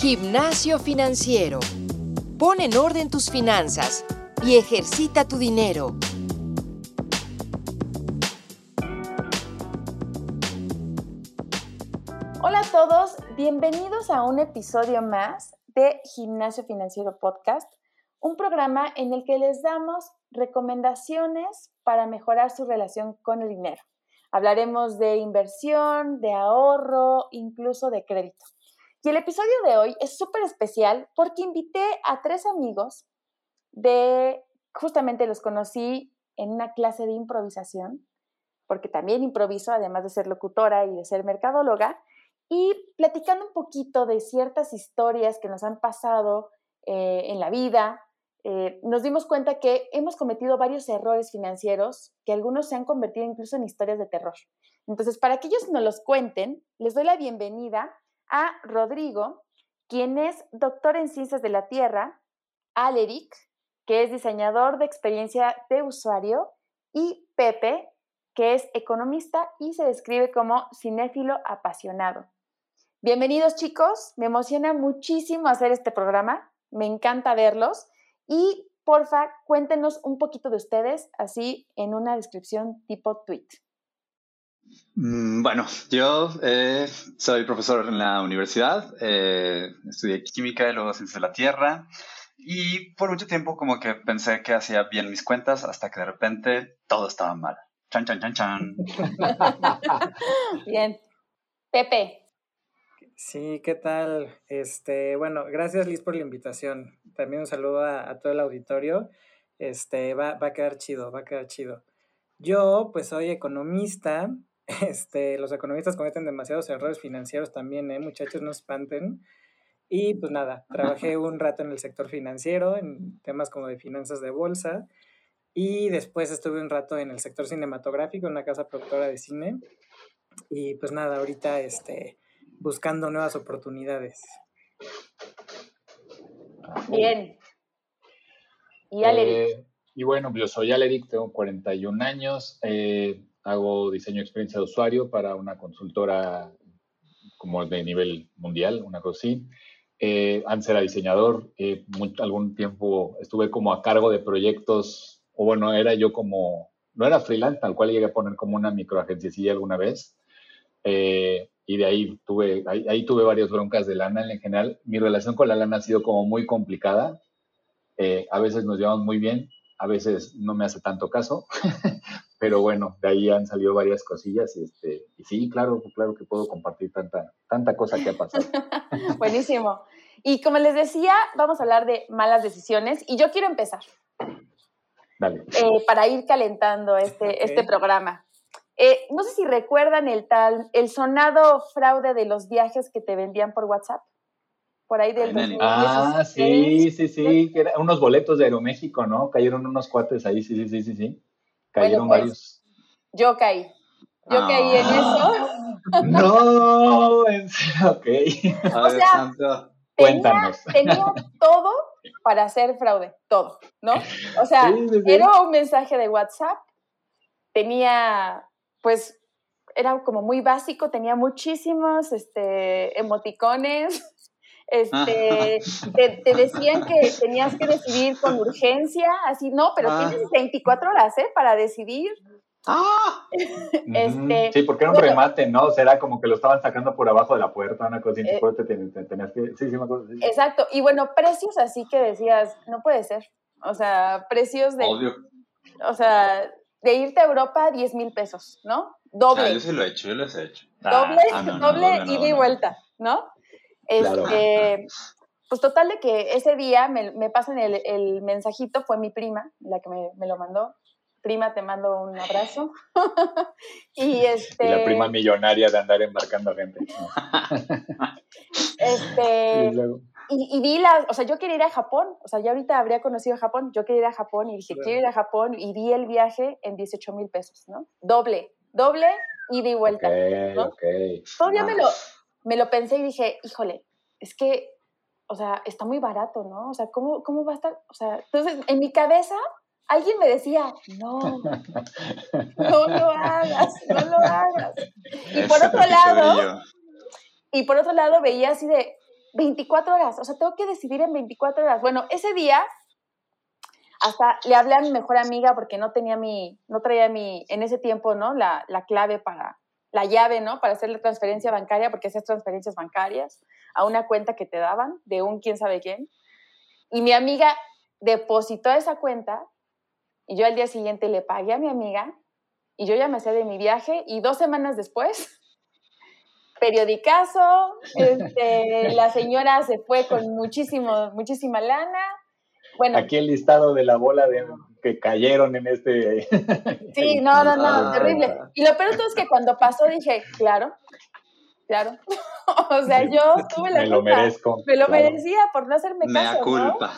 Gimnasio financiero. Pon en orden tus finanzas y ejercita tu dinero. Hola a todos, bienvenidos a un episodio más de Gimnasio Financiero Podcast, un programa en el que les damos recomendaciones para mejorar su relación con el dinero. Hablaremos de inversión, de ahorro, incluso de crédito. Y el episodio de hoy es súper especial porque invité a tres amigos de, justamente los conocí en una clase de improvisación, porque también improviso, además de ser locutora y de ser mercadóloga, y platicando un poquito de ciertas historias que nos han pasado eh, en la vida, eh, nos dimos cuenta que hemos cometido varios errores financieros que algunos se han convertido incluso en historias de terror. Entonces, para que ellos nos los cuenten, les doy la bienvenida a Rodrigo, quien es doctor en ciencias de la Tierra, Aleric, que es diseñador de experiencia de usuario, y Pepe, que es economista y se describe como cinéfilo apasionado. Bienvenidos chicos, me emociona muchísimo hacer este programa, me encanta verlos y porfa, cuéntenos un poquito de ustedes, así en una descripción tipo tweet. Mm, bueno, yo eh, soy profesor en la universidad, eh, estudié química y luego ciencias de la tierra y por mucho tiempo como que pensé que hacía bien mis cuentas hasta que de repente todo estaba mal. Chan, chan, chan, chan. bien. Pepe. Sí, ¿qué tal? Este, bueno, gracias Liz por la invitación. También un saludo a, todo el auditorio. Este, va, va a quedar chido, va a quedar chido. Yo, pues soy economista, este, los economistas cometen demasiados errores financieros también, ¿eh? muchachos, no espanten. Y pues nada, trabajé un rato en el sector financiero, en temas como de finanzas de bolsa. Y después estuve un rato en el sector cinematográfico, en una casa productora de cine. Y pues nada, ahorita este, buscando nuevas oportunidades. Bien. ¿Y Aleric? Eh, y bueno, yo soy Aleric, tengo 41 años. Eh, hago diseño de experiencia de usuario para una consultora como de nivel mundial, una cosa así. Eh, antes era diseñador, eh, algún tiempo estuve como a cargo de proyectos, o bueno, era yo como, no era freelance, tal cual llegué a poner como una microagencia alguna vez. Eh, y de ahí tuve, ahí, ahí, tuve varias broncas de lana en general. Mi relación con la lana ha sido como muy complicada. a veces nos llevamos muy bien, a veces no me hace tanto caso, pero bueno, de ahí han salido varias cosillas y, este, y sí, claro, claro que puedo compartir tanta, tanta cosa que ha pasado. Buenísimo. Y como les decía, vamos a hablar de malas decisiones y yo quiero empezar. Dale. Eh, para ir calentando este, este programa. Eh, no sé si recuerdan el tal, el sonado fraude de los viajes que te vendían por WhatsApp. Por ahí del Ah, sí, sí, sí. Que unos boletos de Aeroméxico, ¿no? Cayeron unos cuates ahí, sí, sí, sí, sí, sí. Cayeron pues, varios. Yo caí. Yo caí en eso. No, ok. o sea, tenía, tenía, todo para hacer fraude, todo, ¿no? O sea, era un mensaje de WhatsApp, tenía, pues, era como muy básico, tenía muchísimos este, emoticones, este, te, decían que tenías que decidir con urgencia, así, no, pero ah. tienes 24 horas, ¿eh? Para decidir. ¡Ah! este, sí, porque era un remate, ¿no? O sea, era como que lo estaban sacando por abajo de la puerta, una cosa, y eh, te, tenías que... Sí, sí, me acuerdo. Exacto, y bueno, precios así que decías, no puede ser. O sea, precios de... Obvio. O sea, de irte a Europa, 10 mil pesos, ¿no? Doble. Ah, yo sí lo he hecho, yo lo he hecho. Doble, ah, doble ida y vuelta, ¿no? Este, Pues total de que ese día me, me pasan el, el, mensajito, fue mi prima la que me, me lo mandó. Prima, te mando un abrazo. y, este, y la prima millonaria de andar embarcando gente. este, y, y, vi la, o sea, yo quería ir a Japón, o sea, ya ahorita habría conocido Japón, yo quería ir a Japón y dije, quiero ir a Japón y vi el viaje en 18 mil pesos, ¿no? Doble, doble, ida y vuelta. Todavía me lo, me lo pensé y dije, híjole, es que, o sea, está muy barato, ¿no? O sea, ¿cómo, cómo va a estar? O sea, entonces en mi cabeza alguien me decía, no, no lo hagas, no lo hagas. Y por otro lado, y por otro lado veía así de, 24 horas, o sea, tengo que decidir en 24 horas. Bueno, ese día hasta le hablé a mi mejor amiga porque no tenía mi, no traía mi, en ese tiempo, ¿no? La, la clave para, la llave, ¿no? Para hacer la transferencia bancaria, porque esas transferencias bancarias a una cuenta que te daban de un quién sabe quién. Y mi amiga depositó esa cuenta y yo al día siguiente le pagué a mi amiga y yo ya me sé de mi viaje y dos semanas después, periodicazo, este, la señora se fue con muchísimo, muchísima lana. Bueno, Aquí el listado de la bola de que cayeron en este... Sí, no, no, no, terrible. Y lo peor es que cuando pasó dije, claro, claro. o sea, yo tuve la Me lo merezco. Me lo merecía por no hacerme caso, Me culpa.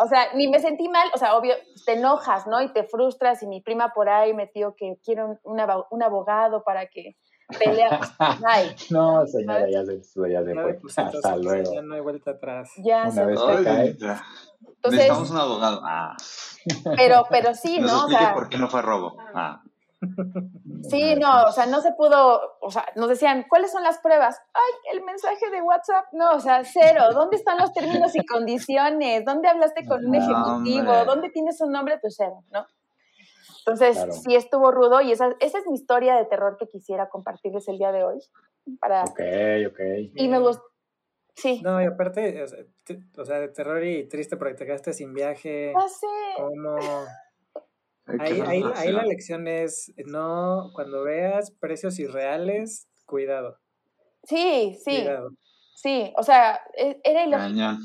O sea, ni me sentí mal, o sea, obvio, te enojas, ¿no? Y te frustras y mi prima por ahí metió que quiero un, un abogado para que pelea. no, señora, ya se, ya se fue. Pues, Hasta luego. Ya no hay vuelta atrás. Ya Una vez que cae. Entonces, Necesitamos un abogado. Ah. Pero, pero sí, ¿no? O sea, por qué no fue robo. Ah. Sí, no, o sea, no se pudo, o sea, nos decían, ¿cuáles son las pruebas? Ay, el mensaje de WhatsApp, no, o sea, cero. ¿Dónde están los términos y condiciones? ¿Dónde hablaste con un ejecutivo? ¿Dónde tienes un nombre? Pues cero, ¿no? Entonces, sí estuvo rudo y esa, esa es mi historia de terror que quisiera compartirles el día de hoy. Para... Ok, ok. Y me gustó. Sí. No, y aparte, o sea, de terror y triste porque te quedaste sin viaje. Ah, sí. ¿Cómo? Ahí, ahí, ahí, la lección es, no, cuando veas precios irreales, cuidado. Sí, sí. Cuidado. Sí, o sea, e, era ilógico.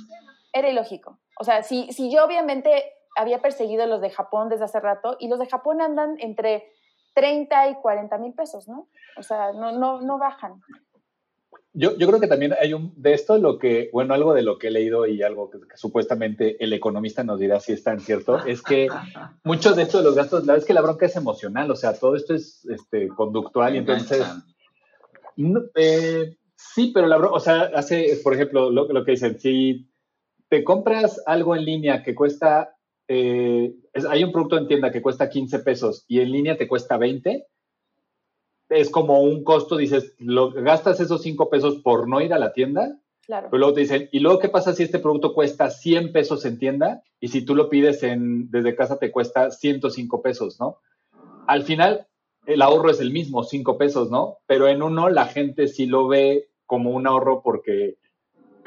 Era ilógico. O sea, si, si yo obviamente había perseguido los de Japón desde hace rato y los de Japón andan entre 30 y 40 mil pesos, ¿no? O sea, no, no, no bajan. Yo, yo, creo que también hay un, de esto lo que, bueno, algo de lo que he leído y algo que, supuestamente el economista nos dirá si es tan cierto, es que muchos de estos de los gastos, la verdad es que la bronca es emocional, o sea, todo esto es este, conductual y entonces, eh, sí, pero la bronca, o sea, hace, por ejemplo, lo, lo que dicen, si te compras algo en línea que cuesta eh, hay un producto en tienda que cuesta 15 pesos y en línea te cuesta 20, es como un costo, dices, lo, gastas esos 5 pesos por no ir a la tienda, claro. pero luego te dicen, ¿y luego qué pasa si este producto cuesta 100 pesos en tienda y si tú lo pides en, desde casa te cuesta 105 pesos, ¿no? Al final, el ahorro es el mismo, 5 pesos, ¿no? Pero en uno la gente sí lo ve como un ahorro porque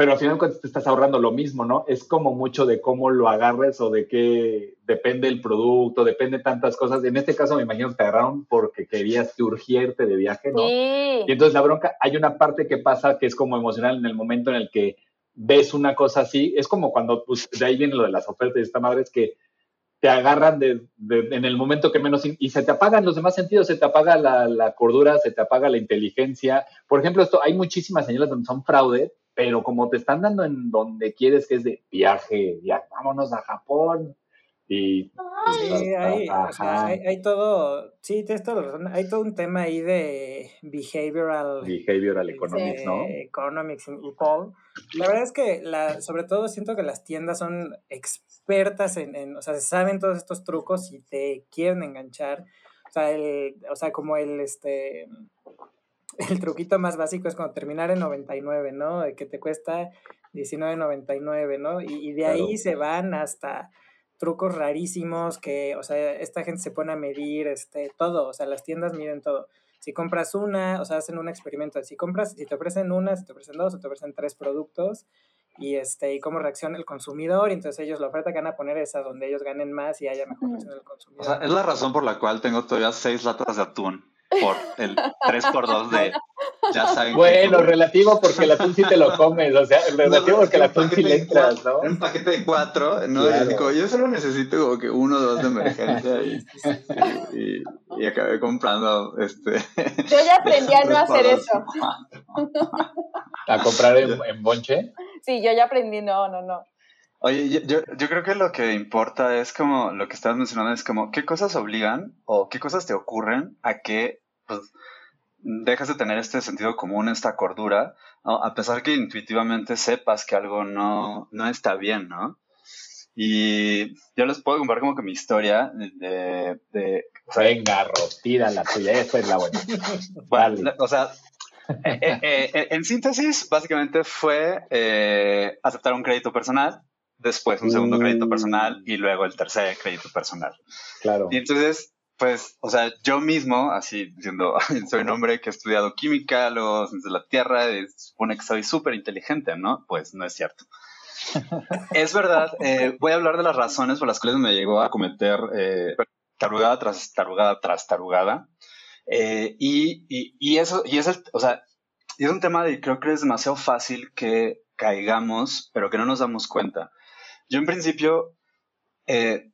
pero al final cuando te estás ahorrando lo mismo, ¿no? Es como mucho de cómo lo agarres o de qué depende el producto, depende tantas cosas. En este caso me imagino que te agarraron porque querías urgirte de viaje, ¿no? Sí. Y entonces la bronca, hay una parte que pasa que es como emocional en el momento en el que ves una cosa así, es como cuando, pues, de ahí viene lo de las ofertas de esta madre, es que te agarran de, en el momento que menos y se te apagan los demás sentidos, se te apaga la, la, cordura, se te apaga la inteligencia. Por ejemplo, esto hay muchísimas señales donde son fraude, pero como te están dando en donde quieres, que es de viaje, ya, vámonos a Japón. Y, sí, hay, hay, todo, sí, tienes toda la razón, hay todo un tema ahí de behavioral, behavioral economics, ¿no? Economics y Paul. La verdad es que, la, sobre todo, siento que las tiendas son expertas en, en, o sea, saben todos estos trucos y te quieren enganchar. O sea, el, o sea, como el, este, el truquito más básico es cuando terminar en 99, ¿no? De que te cuesta 19.99, ¿no? Y, y de ahí se van hasta trucos rarísimos que, o sea, esta gente se pone a medir este, todo, o sea, las tiendas miden todo. Si compras una, o sea, hacen un experimento, si compras, si te ofrecen una, si te ofrecen dos, si te ofrecen tres productos, y este y cómo reacciona el consumidor y entonces ellos la oferta que van a poner es a donde ellos ganen más y haya mejor reacción del consumidor. O sea, es la razón por la cual tengo todavía seis latas de atún por el 3x2 de ya saben. Bueno, relativo porque el atún sí te lo comes, o sea, relativo porque el atún sí le entras, ¿no? Un paquete de cuatro, ¿no? yo solo necesito como que uno o dos de emergencia y, y, y, acabé comprando este. Yo ya aprendí a no hacer eso. ¿A comprar en, en bonche? Sí, yo ya aprendí, no, no, no. Oye, yo, yo creo que lo que importa es como lo que estabas mencionando, es como qué cosas obligan o qué cosas te ocurren a que pues, dejas de tener este sentido común, esta cordura, a pesar que intuitivamente sepas que algo no, no está bien, ¿no? Y yo les puedo contar como que mi historia de... de Venga, Ro, la tuya, esa es la buena. Bueno, o sea, Eh, eh, en síntesis, básicamente fue aceptar un crédito personal, después un segundo crédito personal mm. y luego el tercer crédito personal. Claro. Y entonces, pues, o sea, yo mismo, así diciendo, soy un hombre que ha estudiado química, los de la Tierra, y supone que soy súper inteligente, ¿no? Pues no es cierto. es verdad, voy a hablar de las razones por las cuales me llegó a cometer tarugada tras tarugada tras tarugada. Eh, y, y, eso, y es, o sea, es un tema de creo que es demasiado fácil que caigamos, pero que no nos damos cuenta. Yo en principio, eh,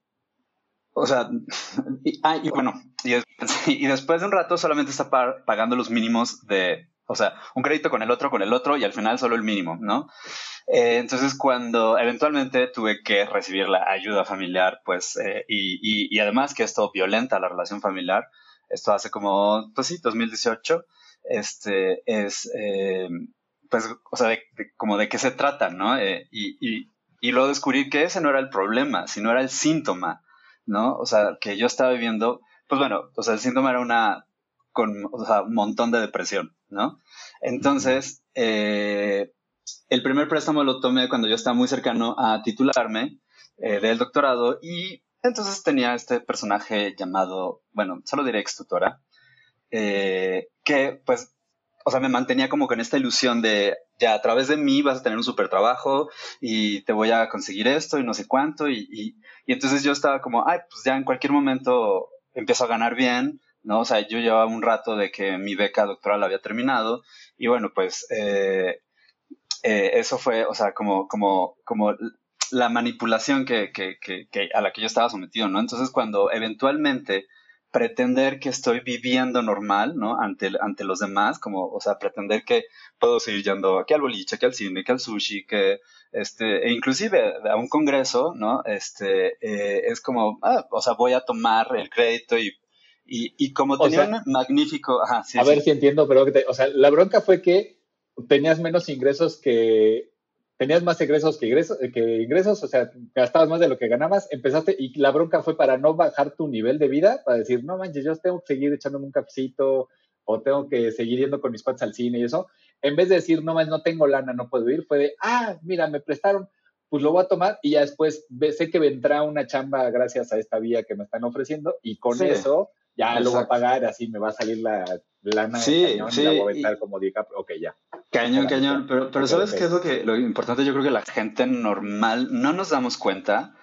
o sea, y, ah, y bueno, y, después de un rato solamente está pagando los mínimos de, o sea, un crédito con el otro, con el otro, y al final solo el mínimo, ¿no? Eh, entonces, cuando eventualmente tuve que recibir la ayuda familiar, pues, eh, y, y, además que esto violenta la relación familiar, esto hace como, pues sí, 2018, este, es, pues, o sea, de, como de qué se trata, ¿no? y, y, luego descubrir que ese no era el problema, sino era el síntoma, ¿no? O sea, que yo estaba viviendo, pues bueno, o sea, el síntoma era una, con, o sea, un montón de depresión, ¿no? Entonces, eh, el primer préstamo lo tomé cuando yo estaba muy cercano a titularme eh, del doctorado y entonces tenía este personaje llamado, bueno, solo diré ex tutora, eh, que pues, o sea, me mantenía como con esta ilusión de, ya a través de mí vas a tener un súper trabajo y te voy a conseguir esto y no sé cuánto. Y, y, entonces yo estaba como, ay, pues ya en cualquier momento empiezo a ganar bien, ¿no? O sea, yo llevaba un rato de que mi beca doctoral había terminado y bueno, pues eh, eh, eso fue, o sea, como, como, como la manipulación que, que, que, a la que yo estaba sometido, ¿no? Entonces, cuando eventualmente pretender que estoy viviendo normal, ¿no? Ante, ante los demás, como, o sea, pretender que puedo seguir yendo aquí al boliche, que al cine, que al sushi, que, este, e inclusive a un congreso, ¿no? Este, eh, es como, ah, o sea, voy a tomar el crédito y, y, y como tenía un magnífico, ajá, sí, A ver si entiendo, pero, o sea, la bronca fue que tenías menos ingresos que, tenías más ingresos que ingresos, que ingresos, o sea, gastabas más de lo que ganabas, empezaste y la bronca fue para no bajar tu nivel de vida, para decir, no manches, yo tengo que seguir echándome un cafecito o tengo que seguir yendo con mis patas al cine y eso, en vez de decir, no más, no tengo lana, no puedo ir, fue de, ah, mira, me prestaron, pues lo voy a tomar y ya después sé que vendrá una chamba gracias a esta vía que me están ofreciendo y con eso ya lo voy a pagar, así me va a salir la lana sí, cañón sí, y la voy a aventar como DiCaprio. Ok, ya. Cañón, cañón. Pero, pero ¿sabes qué es lo que lo importante? Yo creo que la gente normal no nos damos cuenta.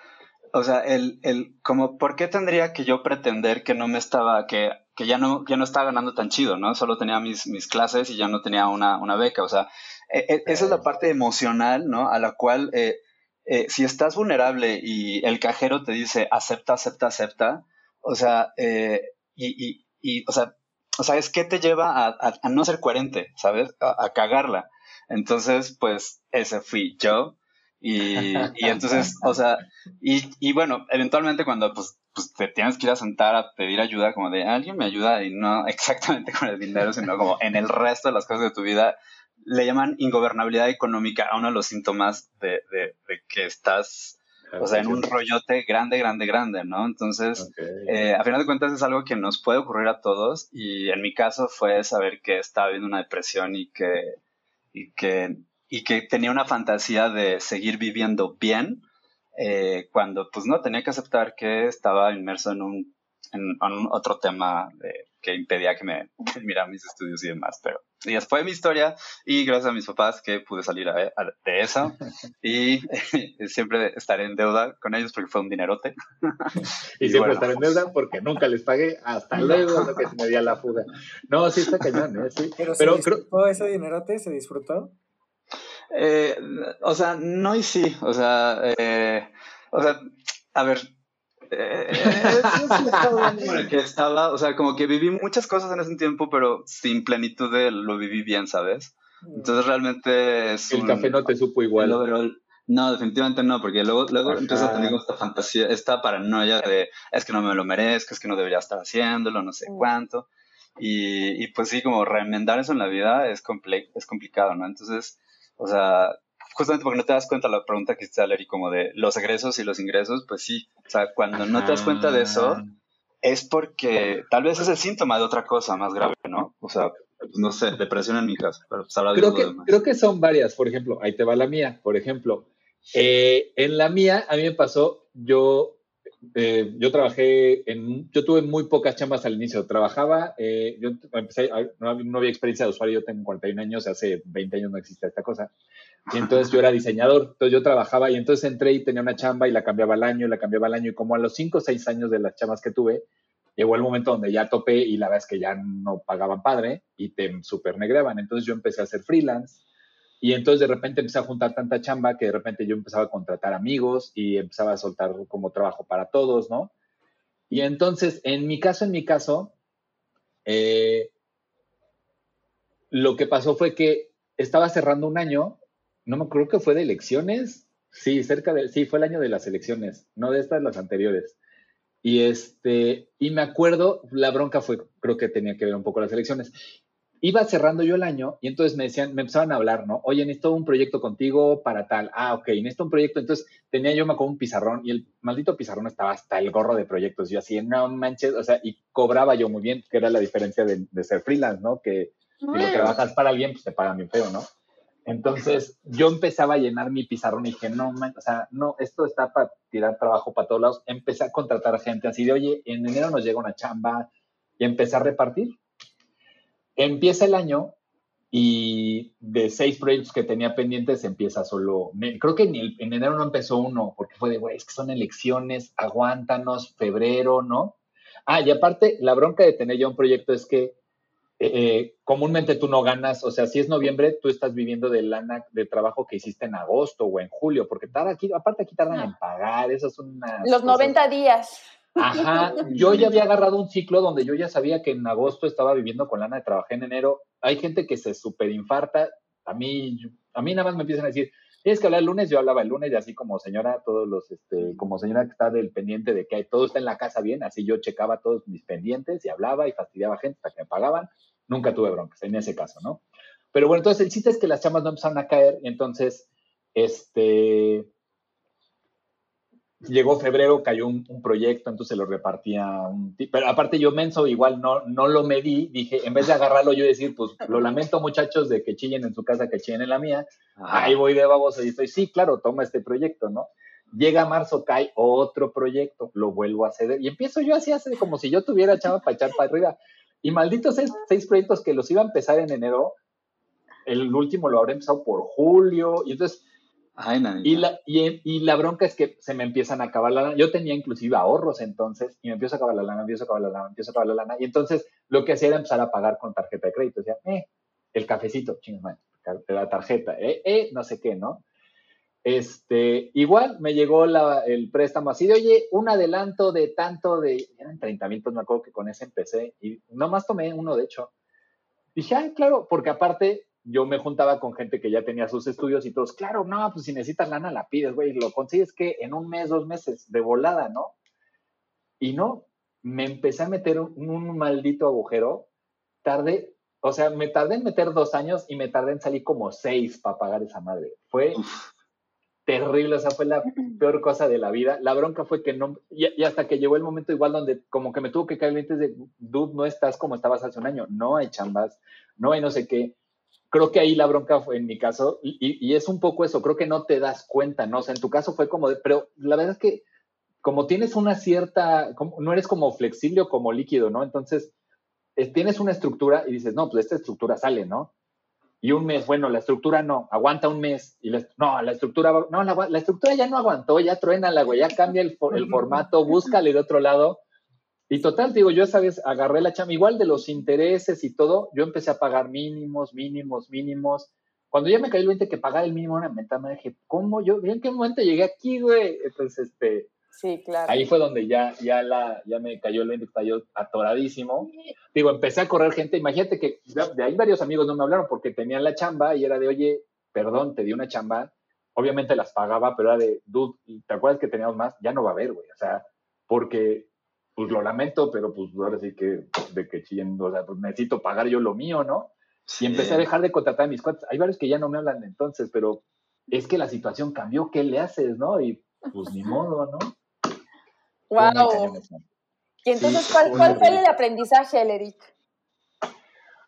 O sea, el, el, como, ¿por qué tendría que yo pretender que no me estaba, que, que ya no, ya no estaba ganando tan chido, ¿no? Solo tenía mis, mis clases y ya no tenía una, una beca. O sea, e, e, esa es la parte emocional, ¿no? A la cual, eh, eh, si estás vulnerable y el cajero te dice acepta, acepta, acepta, o sea, eh, y, y, y, o sea, o sea, es que te lleva a, a, no ser coherente, ¿sabes? A, cagarla. Entonces, pues, ese fui yo. Y, y entonces, o sea, y, y, bueno, eventualmente cuando pues, pues te tienes que ir a sentar a pedir ayuda, como de alguien me ayuda, y no exactamente con el dinero, sino como en el resto de las cosas de tu vida, le llaman ingobernabilidad económica a uno de los síntomas de, de, de que estás o sea, en un rollote grande, grande, grande, ¿no? Entonces, eh, a final de cuentas es algo que nos puede ocurrir a todos y en mi caso fue saber que estaba viendo una depresión y que, y que, y que tenía una fantasía de seguir viviendo bien eh, cuando pues no, tenía que aceptar que estaba inmerso en un, en, en otro tema de que impedía que me terminara mis estudios y demás. Pero y después de mi historia y gracias a mis papás que pude salir de eso y siempre estaré en deuda con ellos porque fue un dinerote. y, siempre estaré en deuda porque nunca les pagué. Hasta luego, lo que se me dio la fuga. No, sí está cañón, ¿eh? Sí. Pero, Pero creo... ese dinerote? ¿Se disfrutó? Eh, o sea, no y sí. O sea, eh, o sea, a ver, eh, es que estaba, o sea, como que viví muchas cosas en ese tiempo, pero sin plenitud de lo viví bien, ¿sabes? Entonces realmente es El café no te supo igual. no, definitivamente no, porque luego, luego empiezas a tener esta fantasía, esta paranoia de es que no me lo merezco, es que no debería estar haciéndolo, no sé cuánto. Y, y pues sí, como remendar eso en la vida es, es complicado, ¿no? Entonces, o sea, justamente porque no te das cuenta la pregunta que hiciste, y como de los egresos y los ingresos, pues sí, o sea, cuando no te das cuenta de eso, es porque tal vez es el síntoma de otra cosa más grave, ¿no? O sea, pues, no sé, depresión en mi casa, pero pues creo, que, creo que son varias, por ejemplo, ahí te va la mía, por ejemplo. Eh, en la mía, a mí me pasó, yo, eh, yo trabajé en, yo tuve muy pocas chambas al inicio, trabajaba, eh, yo empecé, no, había experiencia de usuario, yo tengo 41 años, hace 20 años no existía esta cosa, y entonces yo era diseñador, entonces yo trabajaba y entonces entré y tenía una chamba y la cambiaba al año, la cambiaba al año, y como a los 5 o 6 años de las chambas que tuve, llegó el momento donde ya topé y la verdad es que ya no pagaban padre y te super negreaban. Entonces yo empecé a hacer freelance y entonces de repente empecé a juntar tanta chamba que de repente yo empezaba a contratar amigos y empezaba a soltar como trabajo para todos, ¿no? Y entonces, en mi caso, en mi caso, eh, lo que pasó fue que estaba cerrando un año, no me creo que fue de elecciones, sí, cerca de, sí, fue el año de las elecciones, no de estas, las anteriores. Y, este, y me acuerdo, la bronca fue, creo que tenía que ver un poco las elecciones. Iba cerrando yo el año y entonces me decían, me empezaban a hablar, ¿no? Oye, necesito un proyecto contigo para tal. Ah, ok, necesito un proyecto. Entonces tenía yo me acuerdo un pizarrón y el maldito pizarrón estaba hasta el gorro de proyectos. Yo así, no manches, o sea, y cobraba yo muy bien, que era la diferencia de, de ser freelance, ¿no? Que si lo trabajas para alguien, pues te pagan bien feo, ¿no? Entonces yo empezaba a llenar mi pizarrón y dije, no, o sea, no, esto está para tirar trabajo para todos lados. Empecé a contratar gente así de, oye, en enero nos llega una chamba y empecé a repartir. Empieza el año y de seis proyectos que tenía pendientes empieza solo, creo que en, en enero no empezó uno, porque fue de, güey, es que son elecciones, aguántanos, febrero, ¿no? Ah, y aparte, la bronca de tener ya un proyecto es que eh, comúnmente tú no ganas, o sea, si es noviembre, tú estás viviendo de lana de trabajo que hiciste en agosto o en julio, porque tarda aquí, aparte aquí tardan en pagar, eso es una... Los 90 días. Ajá, yo ya había agarrado un ciclo donde yo ya sabía que en agosto estaba viviendo con lana, de trabajé en enero, hay gente que se superinfarta, a mí, a mí nada más me empiezan a decir, tienes que hablar el lunes, yo hablaba el lunes y así como señora, todos los, este, como señora que está del pendiente de que todo está en la casa bien, así yo checaba todos mis pendientes y hablaba y fastidiaba gente hasta que me pagaban, nunca tuve broncas en ese caso, ¿no? Pero bueno, entonces el chiste es que las chamas no empezaron a caer y entonces, este, llegó febrero, cayó un, proyecto, entonces lo repartía un pero aparte yo menso igual no, no lo medí, dije, en vez de agarrarlo yo decir, pues lo lamento muchachos de que chillen en su casa, que chillen en la mía, ahí voy de baboso y estoy, sí, claro, toma este proyecto, ¿no? Llega marzo, cae otro proyecto, lo vuelvo a ceder y empiezo yo así, hace como si yo tuviera chava para echar para arriba. Y malditos seis, seis proyectos que los iba a empezar en enero, el último lo habré empezado por julio, y entonces y, la, y, la bronca es que se me empiezan a acabar la lana. Yo tenía inclusive ahorros entonces y me empiezo a acabar la lana, me empiezo a acabar la lana, me empiezo a acabar la lana. Y entonces lo que hacía era empezar a pagar con tarjeta de crédito. Decía, eh, el cafecito, chingos, la tarjeta, eh, eh, no sé qué, ¿no? Este, igual me llegó el préstamo así de, oye, un adelanto de tanto de, eran 30 mil, pues me acuerdo que con ese empecé y nomás tomé uno, de hecho. Dije, ay, claro, porque aparte yo me juntaba con gente que ya tenía sus estudios y todos, claro, no, pues si necesitas lana la pides, güey, lo consigues que en un mes, dos meses, de volada, ¿no? Y no, me empecé a meter un, maldito agujero, tardé, o sea, me tardé en meter dos años y me tardé en salir como seis para pagar esa madre. Fue terrible, o sea, fue la peor cosa de la vida. La bronca fue que no, y, hasta que llegó el momento igual donde como que me tuvo que caer el de, dude, no estás como estabas hace un año, no hay chambas, no hay no sé qué creo que ahí la bronca fue en mi caso, y, es un poco eso, creo que no te das cuenta, ¿no? O sea, en tu caso fue como de, pero la verdad es que como tienes una cierta, no eres como flexible o como líquido, ¿no? Entonces, tienes una estructura y dices, no, pues esta estructura sale, ¿no? Y un mes, bueno, la estructura no, aguanta un mes, y no, la estructura, no, la, estructura ya no aguantó, ya truena la güey, ya cambia el, el formato, búscale de otro lado, y total, digo, yo esa vez agarré la chama, igual de los intereses y todo, yo empecé a pagar mínimos, mínimos, mínimos. Cuando ya me cayó el 20 que pagar el mínimo una meta, me dije, ¿cómo yo? ¿En qué momento llegué aquí, güey? Entonces, este... Sí, claro. Ahí fue donde ya, ya, la, ya me cayó el 20, estaba yo atoradísimo. Digo, empecé a correr gente, imagínate que de ahí varios amigos no me hablaron porque tenían la chamba y era de, oye, perdón, te di una chamba. Obviamente las pagaba, pero era de, dude, ¿te acuerdas que teníamos más? Ya no va a haber, güey. O sea, porque pues lo lamento, pero pues ahora sí que de que chillen, o sea, pues necesito pagar yo lo mío, ¿no? Y empecé a dejar de contratar a mis cuates. Hay varios que ya no me hablan entonces, pero es que la situación cambió, ¿qué le haces, no? Y pues ni modo, ¿no? Wow. Y entonces, ¿cuál, fue el aprendizaje, Eric?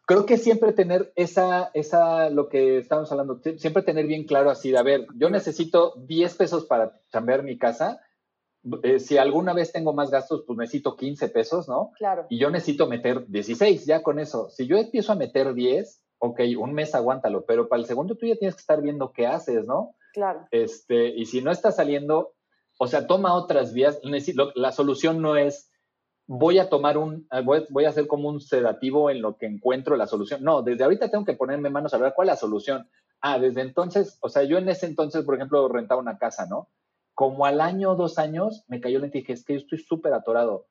creo que siempre tener esa, esa, lo que estamos hablando, siempre tener bien claro así de, a ver, yo necesito 10 pesos para cambiar mi casa, eh, si alguna vez tengo más gastos, pues necesito 15 pesos, ¿no? Claro. Y yo necesito meter 16, ya con eso. Si yo empiezo a meter 10, ok, un mes aguántalo, pero para el segundo tú ya tienes que estar viendo qué haces, ¿no? Claro. Este, y si no está saliendo, o sea, toma otras vías. La solución no es voy a tomar un, eh, voy, a hacer como un sedativo en lo que encuentro la solución. No, desde ahorita tengo que ponerme manos a ver cuál es la solución. Ah, desde entonces, o sea, yo en ese entonces, por ejemplo, rentaba una casa, ¿no? Como al año o dos años me cayó la y dije, es que yo estoy súper atorado.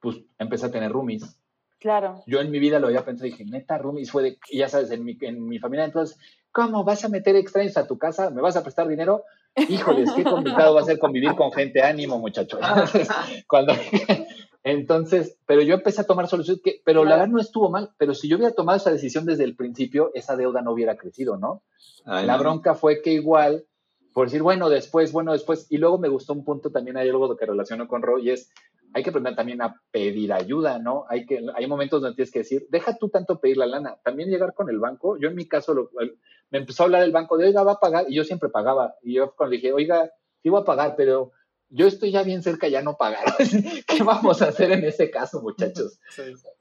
Pues empecé a tener roomies. Claro. Yo en mi vida lo había pensado y dije, neta, roomies fue de, ya sabes, en mi, en mi familia, entonces, ¿cómo vas a meter extraños a tu casa? ¿Me vas a prestar dinero? Híjoles, qué complicado va a ser convivir con gente ánimo, muchachos. cuando, entonces, pero yo empecé a tomar soluciones que, pero la verdad no estuvo mal, pero si yo hubiera tomado esa decisión desde el principio, esa deuda no hubiera crecido, ¿no? la bronca fue que igual, por decir, bueno, después, bueno, después, y luego me gustó un punto también, hay algo que relaciono con Roy, es, hay que aprender también a pedir ayuda, ¿no? Hay que, hay momentos donde tienes que decir, deja tú tanto pedir la lana, también llegar con el banco, yo en mi caso, me empezó a hablar el banco de, oiga, va a pagar, y yo siempre pagaba, y yo cuando dije, oiga, sí voy a pagar, pero yo estoy ya bien cerca, ya no pagar. ¿Qué vamos a hacer en ese caso, muchachos?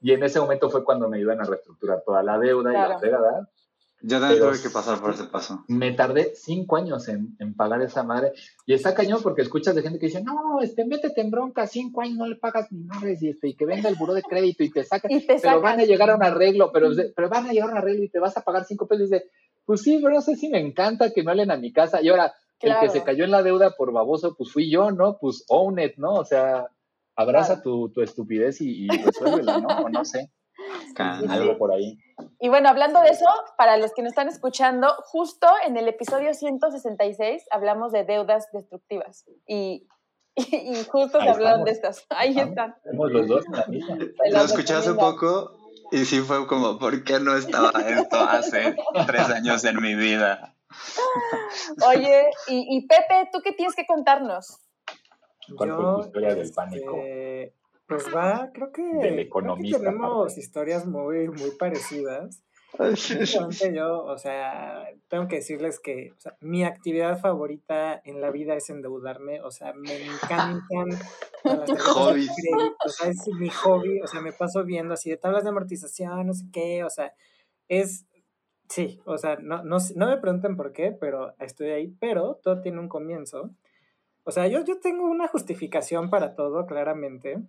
Y en ese momento fue cuando me iban a reestructurar toda la deuda y la fregada. Yo también tuve que pasar por ese paso. Me tardé cinco años en, pagar esa madre. Y está cañón porque escuchas de gente que dice, no, este, métete en bronca, cinco años no le pagas ni madres y, este, y que venga el buró de crédito y te saca. pero van a llegar a un arreglo, pero, pero van a llegar a un arreglo y te vas a pagar cinco pesos. Y dice, pues sí, pero no sé si me encanta que me hablen a mi casa. Y ahora, el que se cayó en la deuda por baboso, pues fui yo, ¿no? Pues own it, ¿no? O sea, abraza tu, estupidez y, resuélvela, ¿no? O no sé. Algo por ahí. Y bueno, hablando de eso, para los que nos están escuchando, justo en el episodio 166 hablamos de deudas destructivas. Y, y, justo se hablaron de estas. Ahí están. Somos los dos Lo escuché hace poco y sí fue como, ¿por qué no estaba esto hace tres años en mi vida? Oye, y, Pepe, ¿tú qué tienes que contarnos? ¿Cuál fue tu historia del pánico? Este, pues va, creo que, tenemos historias muy, muy parecidas. yo, o sea, tengo que decirles que mi actividad favorita en la vida es endeudarme, o sea, me encantan las hobbies. O sea, es mi hobby, o sea, me paso viendo así de tablas de amortización, no sé qué, o sea, es, Sí, o sea, no, no, no me pregunten por qué, pero estoy ahí, pero todo tiene un comienzo. O sea, yo, yo tengo una justificación para todo, claramente.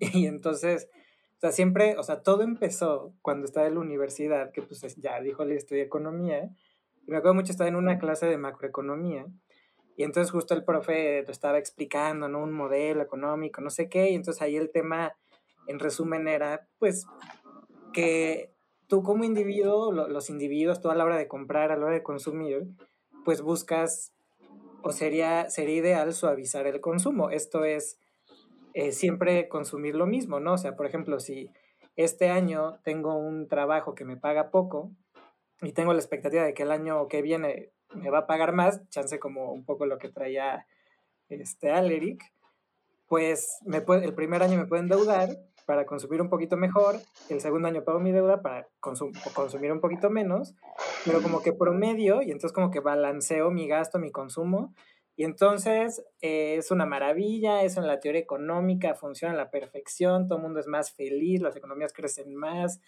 Y entonces, o sea, siempre, o sea, todo empezó cuando estaba en la universidad, que pues ya dijo, le estudié economía. Y me acuerdo mucho, estaba en una clase de macroeconomía. Y entonces justo el profe lo estaba explicando, ¿no? Un modelo económico, no sé qué. Y entonces ahí el tema, en resumen, era, pues, que tú como individuo, los individuos, toda la hora de comprar, a la hora de consumir, pues buscas, o sería, sería ideal suavizar el consumo. Esto es eh, siempre consumir lo mismo, ¿no? O sea, por ejemplo, si este año tengo un trabajo que me paga poco y tengo la expectativa de que el año que viene me va a pagar más, chance como un poco lo que traía este Aleric, pues me puede, el primer año me pueden endeudar para consumir un poquito mejor, el segundo año pago mi deuda para consumir un poquito menos, pero como que promedio y entonces como que balanceo mi gasto, mi consumo y entonces eh, es una maravilla, eso en la teoría económica funciona a la perfección, todo el mundo es más feliz, las economías crecen más,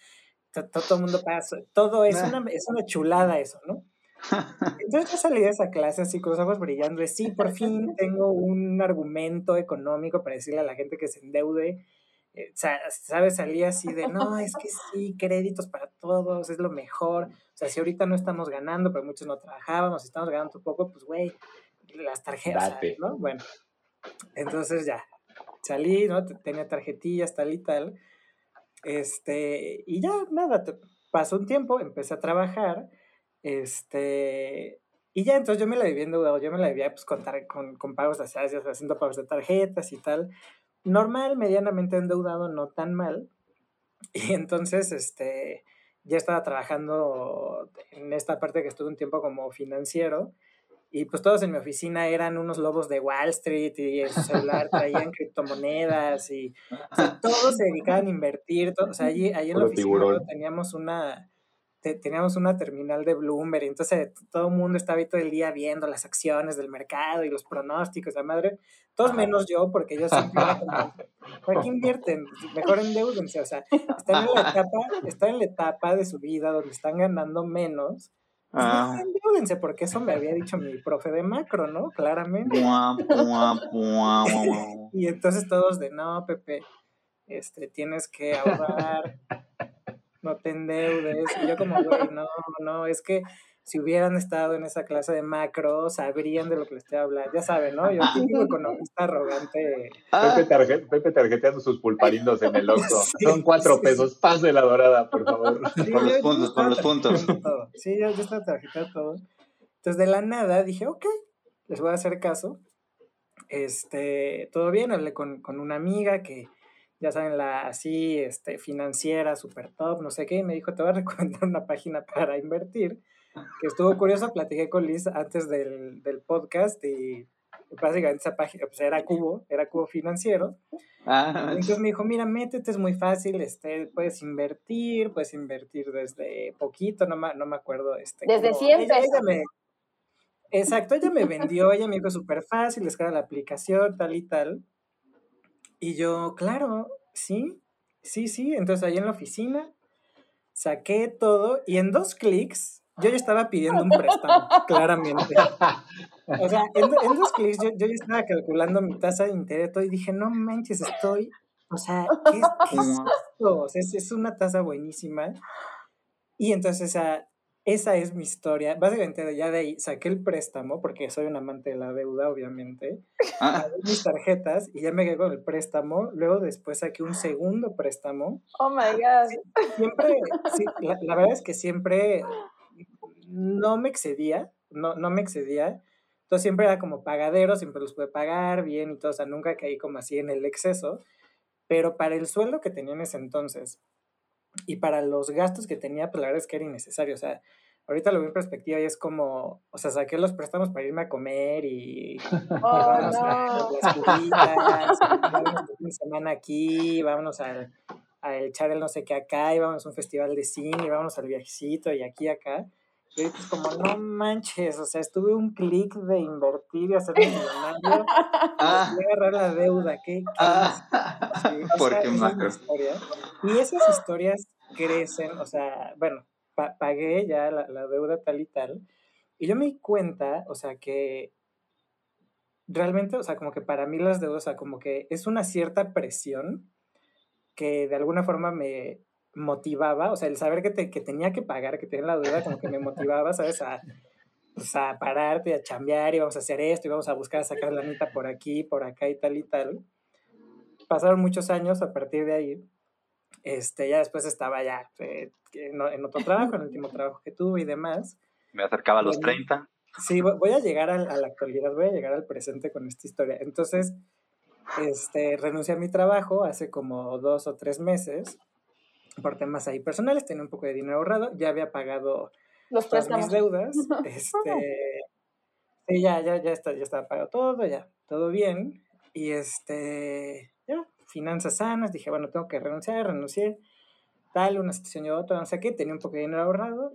todo, el mundo pasa, todo es una, es una chulada eso, ¿no? Entonces yo salí de esa clase así con los ojos brillando, de sí, por fin tengo un argumento económico para decirle a la gente que se endeude eh, ¿sabes? Salía así de, no, es que sí, créditos para todos, es lo mejor. O sea, si ahorita no estamos ganando, pero muchos no trabajábamos, si estamos ganando un poco, pues, güey, las tarjetas, ¿no? Bueno, entonces ya, salí, ¿no? Tenía tarjetillas, tal y tal. Este, y ya, nada, pasó un tiempo, empecé a trabajar, este, y ya, entonces yo me la vivía endeudado, yo me la vivía pues con, con, con pagos, haciendo pagos de tarjetas y tal normal, medianamente endeudado, no tan mal. Y entonces, este, ya estaba trabajando en esta parte que estuve un tiempo como financiero. Y pues todos en mi oficina eran unos lobos de Wall Street y en su celular traían criptomonedas y todos se dedicaban a invertir, o sea, allí, allí en la oficina teníamos una teníamos una terminal de Bloomberg, entonces todo el mundo estaba ahí todo el día viendo las acciones del mercado y los pronósticos, la madre, todos menos yo, porque yo siempre era como, ¿para qué invierten? Mejor endeudense, o sea, están en la etapa, están en la etapa de su vida donde están ganando menos, pues ah. Endeudense, porque eso me había dicho mi profe de macro, ¿no? Claramente. y entonces todos de, no, Pepe, este, tienes que ahorrar, no te endeudes. Y yo como, güey, no, no, es que si hubieran estado en esa clase de macro, sabrían de lo que les estoy hablando. Ya saben, ¿no? Yo típico economista arrogante. Pepe, tarjeteando sus pulparindos en el ojo. Son cuatro pesos. Pase la dorada, por favor. con los puntos, con los puntos. Sí, yo, yo estaba tarjetando todo. Entonces, de la nada, dije, ok, les voy a hacer caso. Este, todo bien, hablé con, con una amiga que ya saben, la así, este, financiera, super top, no sé qué, y me dijo, te voy a recomendar una página para invertir, que estuvo curioso, platiqué con Liz antes del, del podcast y básicamente esa página, pues era Cubo, era Cubo Financiero. Ah, Entonces me dijo, mira, métete, es muy fácil, este, puedes invertir, puedes invertir desde poquito, no me, no me acuerdo. Este, desde siempre. exacto, ella me vendió, ella me dijo súper fácil, descarga la aplicación, tal y tal. Y yo, claro, sí, sí, sí. Entonces ahí en la oficina saqué todo y en dos clics yo ya estaba pidiendo un préstamo, claramente. O sea, en, dos clics yo, yo, ya estaba calculando mi tasa de interés y dije, no manches, estoy, o sea, ¿qué, qué es esto? O sea, es, es, una tasa buenísima. Y entonces, o sea, esa es mi historia. Básicamente ya de ahí saqué el préstamo, porque soy un amante de la deuda, obviamente. Ah. mis tarjetas y ya me quedé con el préstamo. Luego después saqué un segundo préstamo. Oh my God. Siempre, la, verdad es que siempre no me excedía, no, no me excedía. Entonces siempre era como pagadero, siempre los pude pagar bien y todo, o sea, nunca caí como así en el exceso. Pero para el sueldo que tenía en ese entonces, y para los gastos que tenía, pues la verdad es que era innecesario. O sea, ahorita lo veo en perspectiva y es como, o sea, saqué los préstamos para irme a comer y, oh, vámonos a las cubitas, una semana aquí, vámonos a, a echar el no sé qué acá, y vámonos a un festival de cine, y vámonos al viajecito y aquí acá. Y es como, no manches, o sea, estuve un clic de invertir y hacerme millonario ah. y agarrar la deuda. ¿Qué? qué ah. sí, Porque macro. Y esas historias crecen, o sea, bueno, pagué ya la, la, deuda tal y tal, y yo me di cuenta, o sea, que realmente, o sea, como que para mí las deudas, o sea, como que es una cierta presión que de alguna forma me, motivaba, o sea, el saber que, te, que tenía que pagar, que tenía la deuda, como que me motivaba, ¿sabes? A, pues, a pararte, a chambear, y vamos a hacer esto, y vamos a buscar sacar la neta por aquí, por acá y tal y tal. Pasaron muchos años a partir de ahí. Este, ya después estaba ya eh, en, otro trabajo, en el último trabajo que tuve y demás. Me acercaba a los 30. Sí, voy a llegar a, la actualidad, voy a llegar al presente con esta historia. Entonces, este, renuncié a mi trabajo hace como dos o tres meses por temas ahí personales, tenía un poco de dinero ahorrado, ya había pagado Los todas mis deudas, este, sí, ya, ya, ya, está, ya estaba pagado todo, ya, todo bien, y este, ya, finanzas sanas, dije, bueno, tengo que renunciar, renuncié, tal, una situación y otra, no sé qué, tenía un poco de dinero ahorrado,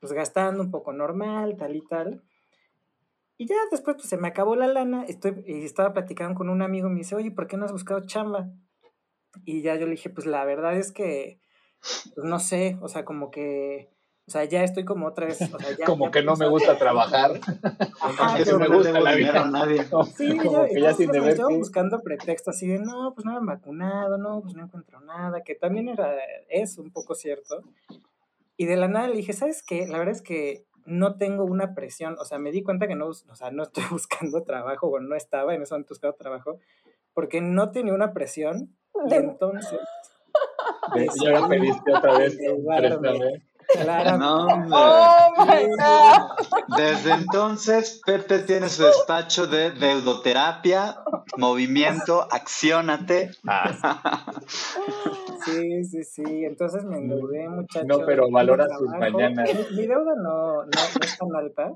pues gastando un poco normal, tal y tal, y ya después pues se me acabó la lana, estoy, y estaba platicando con un amigo y me dice, oye, ¿por qué no has buscado chamba? Y ya yo le dije, pues la verdad es que, pues, no sé, o sea, como que, o sea, ya estoy como otra vez. O sea, ya, como que no me gusta trabajar. Ajá, que no me gusta la vida. A nadie. Sí, como yo, que ya sin deber. buscando pretextos así de, no, pues no me han vacunado, no, pues no encuentro nada, que también era, es un poco cierto. Y de la nada le dije, ¿sabes qué? La verdad es que no tengo una presión, o sea, me di cuenta que no, o sea, no estoy buscando trabajo, o no estaba en ese momento buscando trabajo, porque no tenía una presión y entonces... Y ahora pediste otra vez. Claro. No, oh Desde entonces, Pepe tiene su despacho de deudoterapia, movimiento, acciónate. Sí, sí, sí. Entonces me endeudé, muchachos. No, pero valora sus mañanas. Mi, deuda no, no, es tan alta.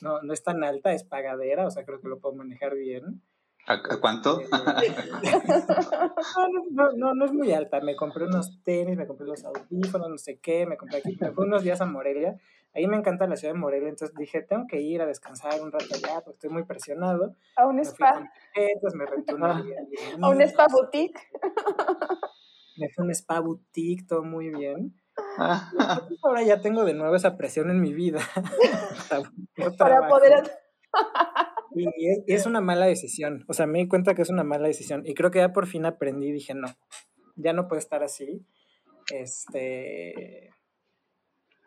no, no es tan alta, es pagadera, o sea, creo que lo puedo manejar bien. ¿A, cuánto? Este, no, no, no, es muy alta. Me compré unos tenis, me compré los audífonos, no sé qué, me compré aquí, me fui unos días a Morelia. Ahí me encanta la ciudad de Morelia, entonces dije, tengo que ir a descansar un rato allá porque estoy muy presionado. A un spa. me renté una a un spa boutique. Me fui a un spa boutique, todo muy bien. Ahora ya tengo de nuevo esa presión en mi vida. Para poder y es, una mala decisión. O sea, me di cuenta que es una mala decisión. Y creo que ya por fin aprendí y dije, no, ya no puede estar así. Este.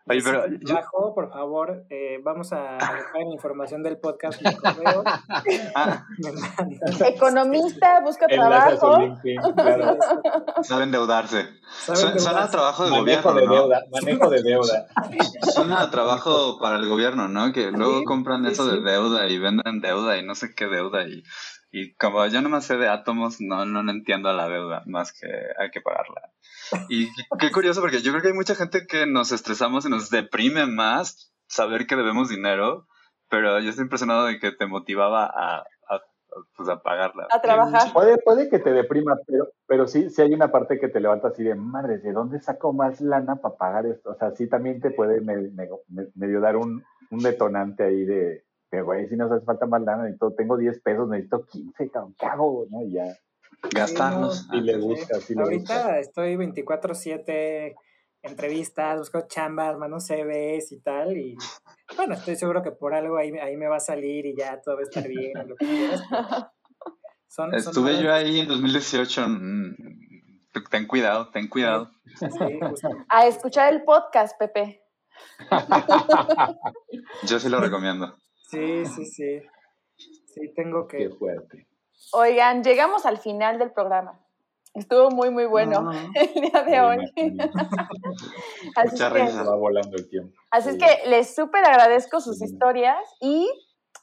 Oye, pero bajo, por favor, eh, vamos a dejar la información del podcast en correo. Ah. Economista, busca trabajo. Saben endeudarse. Suena a trabajo de manejo gobierno. De deuda, Manejo de deuda. Suena a trabajo para el gobierno, ¿no? Que luego compran eso de deuda y venden deuda y no sé qué deuda. Y, y como yo no me sé de átomos, no, no entiendo la deuda, más que hay que pagarla. Y qué curioso, porque yo creo que hay mucha gente que nos estresamos y nos deprime más saber que debemos dinero, pero yo estoy impresionado de que te motivaba a, a, pues a pagarla. A trabajar. Puede, puede que te deprima, pero, pero sí, sí hay una parte que te levanta así de, madre, ¿de dónde saco más lana para pagar esto? O sea, sí también te puede medio dar un, un detonante ahí de, de, güey, si nos hace falta más lana, necesito, tengo 10 pesos, necesito 15, ¿qué hago? ¿no? Y ya gastarlos. y le gusta, sí le Ahorita estoy 24-7 entrevistas, busco chambas, mando CVs y tal, y bueno, estoy seguro que por algo ahí, ahí me va a salir y ya todo va a estar bien. Estuve yo ahí en 2018. Mm, ten cuidado, ten cuidado. a escuchar el podcast, Pepe. yo sí lo recomiendo. Sí, sí, sí. Sí, tengo que. Qué fuerte. Oigan, llegamos al final del programa. Estuvo muy, muy bueno el día de hoy. así que, va volando el tiempo. Así es que les súper agradezco sus historias y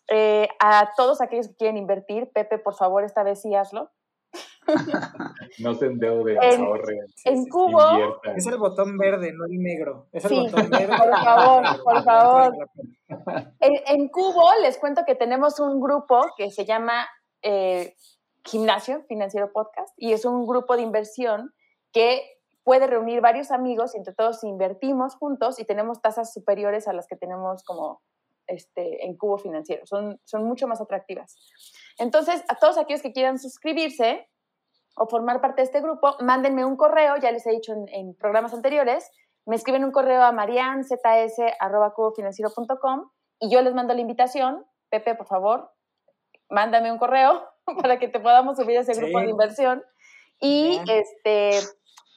eh, a todos aquellos que quieren invertir, Pepe, por favor, esta vez sí hazlo. No se endeude, ahorre. En Cubo. Es el botón verde, no el negro. Es el botón verde. Por favor, por favor. En, en Cubo les cuento que tenemos un grupo que se llama eh, Gimnasio Financiero Podcast y es un grupo de inversión que puede reunir varios amigos y entre todos invertimos juntos y tenemos tasas superiores a las que tenemos como este, en Cubo Financiero. Son, son mucho más atractivas. Entonces, a todos aquellos que quieran suscribirse o formar parte de este grupo, mándenme un correo, ya les he dicho en, programas anteriores, me escriben un correo a marianzs.cubofinanciero.com y yo les mando la invitación. Pepe, por favor, mándame un correo para que te podamos subir a ese grupo de inversión. Y este,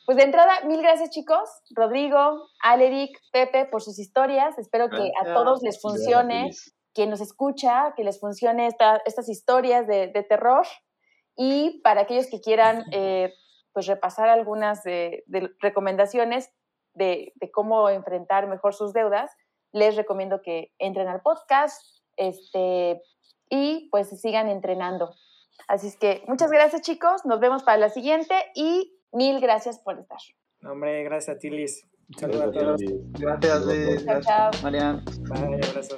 pues de entrada, mil gracias chicos, Rodrigo, Aleric, Pepe, por sus historias. Espero que a todos les funcione, quien nos escucha, que les funcione estas historias de, terror. Y para aquellos que quieran eh, pues repasar algunas de, recomendaciones de, de, cómo enfrentar mejor sus deudas, les recomiendo que entren al podcast, este, y pues sigan entrenando. Así es que muchas gracias chicos, nos vemos para la siguiente y mil gracias por estar. hombre, gracias a ti Liz. Saludos a todos. Gracias Liz. Chao, chao. Marian. Bye, abrazo.